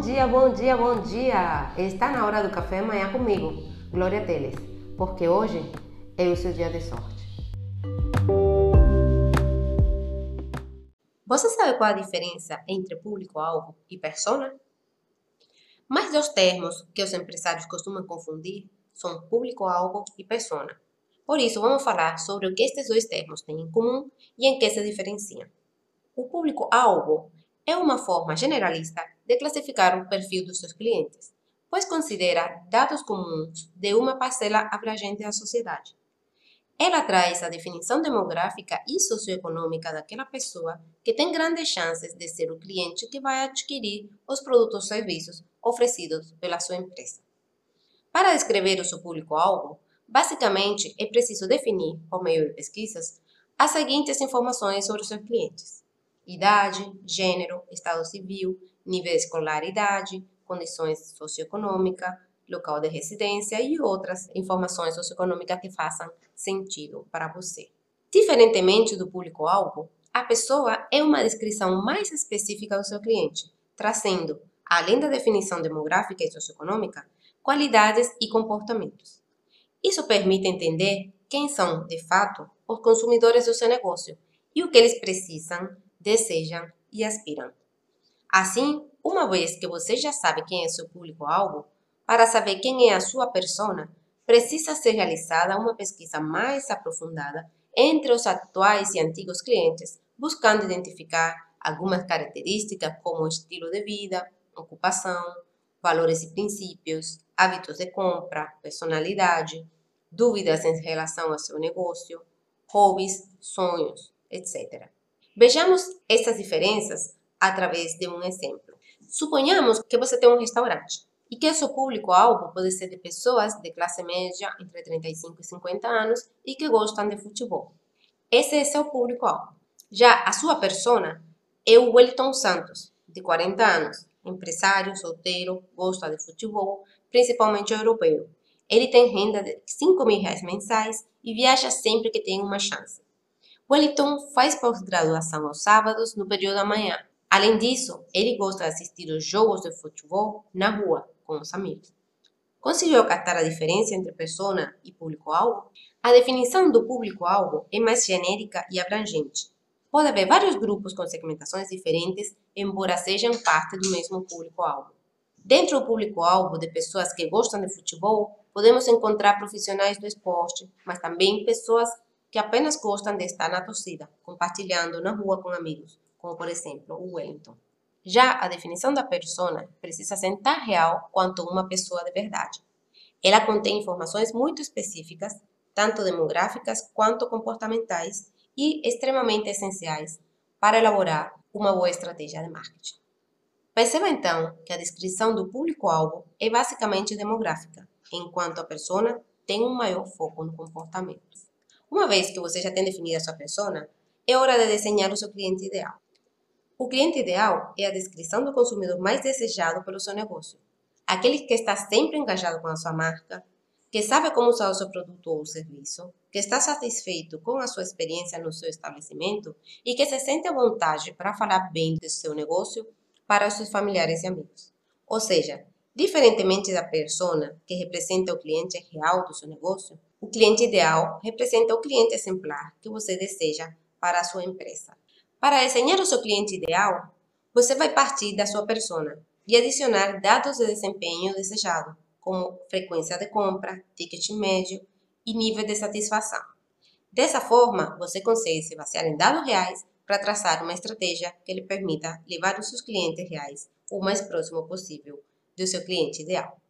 Bom dia, bom dia, bom dia! Está na hora do café amanhã comigo, Glória Teles, porque hoje é o seu dia de sorte. Você sabe qual a diferença entre público-alvo e persona? Mais dois termos que os empresários costumam confundir são público-alvo e persona. Por isso, vamos falar sobre o que estes dois termos têm em comum e em que se diferenciam. O público-alvo é uma forma generalista de classificar o perfil dos seus clientes, pois considera dados comuns de uma parcela abrangente da sociedade. Ela traz a definição demográfica e socioeconômica daquela pessoa que tem grandes chances de ser o cliente que vai adquirir os produtos ou serviços oferecidos pela sua empresa. Para descrever o seu público-alvo, basicamente é preciso definir, por meio de pesquisas, as seguintes informações sobre os seus clientes: idade, gênero, estado civil, nível de escolaridade, condições socioeconômicas, local de residência e outras informações socioeconômicas que façam sentido para você. Diferentemente do público-alvo, a pessoa é uma descrição mais específica do seu cliente, trazendo, além da definição demográfica e socioeconômica, qualidades e comportamentos. Isso permite entender quem são, de fato, os consumidores do seu negócio e o que eles precisam, desejam e aspiram. Assim, uma vez que você já sabe quem é seu público-alvo, para saber quem é a sua persona, precisa ser realizada uma pesquisa mais aprofundada entre os atuais e antigos clientes, buscando identificar algumas características como estilo de vida, ocupação, valores e princípios, hábitos de compra, personalidade, dúvidas em relação ao seu negócio, hobbies, sonhos, etc. Vejamos essas diferenças através de um exemplo. Suponhamos que você tem um restaurante e que seu público-alvo pode ser de pessoas de classe média entre 35 e 50 anos e que gostam de futebol. Esse é seu público-alvo. Já a sua persona é o Wellington Santos, de 40 anos, empresário, solteiro, gosta de futebol, principalmente europeu. Ele tem renda de 5 mil reais mensais e viaja sempre que tem uma chance. Wellington faz pós-graduação aos sábados no período da manhã. Além disso, ele gosta de assistir os jogos de futebol na rua, com os amigos. Conseguiu captar a diferença entre persona e público-alvo? A definição do público-alvo é mais genérica e abrangente. Pode haver vários grupos com segmentações diferentes, embora sejam parte do mesmo público-alvo. Dentro do público-alvo de pessoas que gostam de futebol, podemos encontrar profissionais do esporte, mas também pessoas que apenas gostam de estar na torcida, compartilhando na rua com amigos, como por exemplo o Wellington. Já a definição da persona precisa ser tão real quanto uma pessoa de verdade. Ela contém informações muito específicas, tanto demográficas quanto comportamentais, e extremamente essenciais para elaborar uma boa estratégia de marketing. Perceba então que a descrição do público-alvo é basicamente demográfica, enquanto a persona tem um maior foco no comportamento. Uma vez que você já tem definida a sua persona, é hora de desenhar o seu cliente ideal. O cliente ideal é a descrição do consumidor mais desejado pelo seu negócio. Aquele que está sempre engajado com a sua marca, que sabe como usar o seu produto ou serviço, que está satisfeito com a sua experiência no seu estabelecimento e que se sente à vontade para falar bem do seu negócio para os seus familiares e amigos. Ou seja, diferentemente da persona que representa o cliente real do seu negócio, o cliente ideal representa o cliente exemplar que você deseja para a sua empresa. Para desenhar o seu cliente ideal, você vai partir da sua persona e adicionar dados de desempenho desejado, como frequência de compra, ticket médio e nível de satisfação. Dessa forma, você consegue se basear em dados reais para traçar uma estratégia que lhe permita levar os seus clientes reais o mais próximo possível do seu cliente ideal.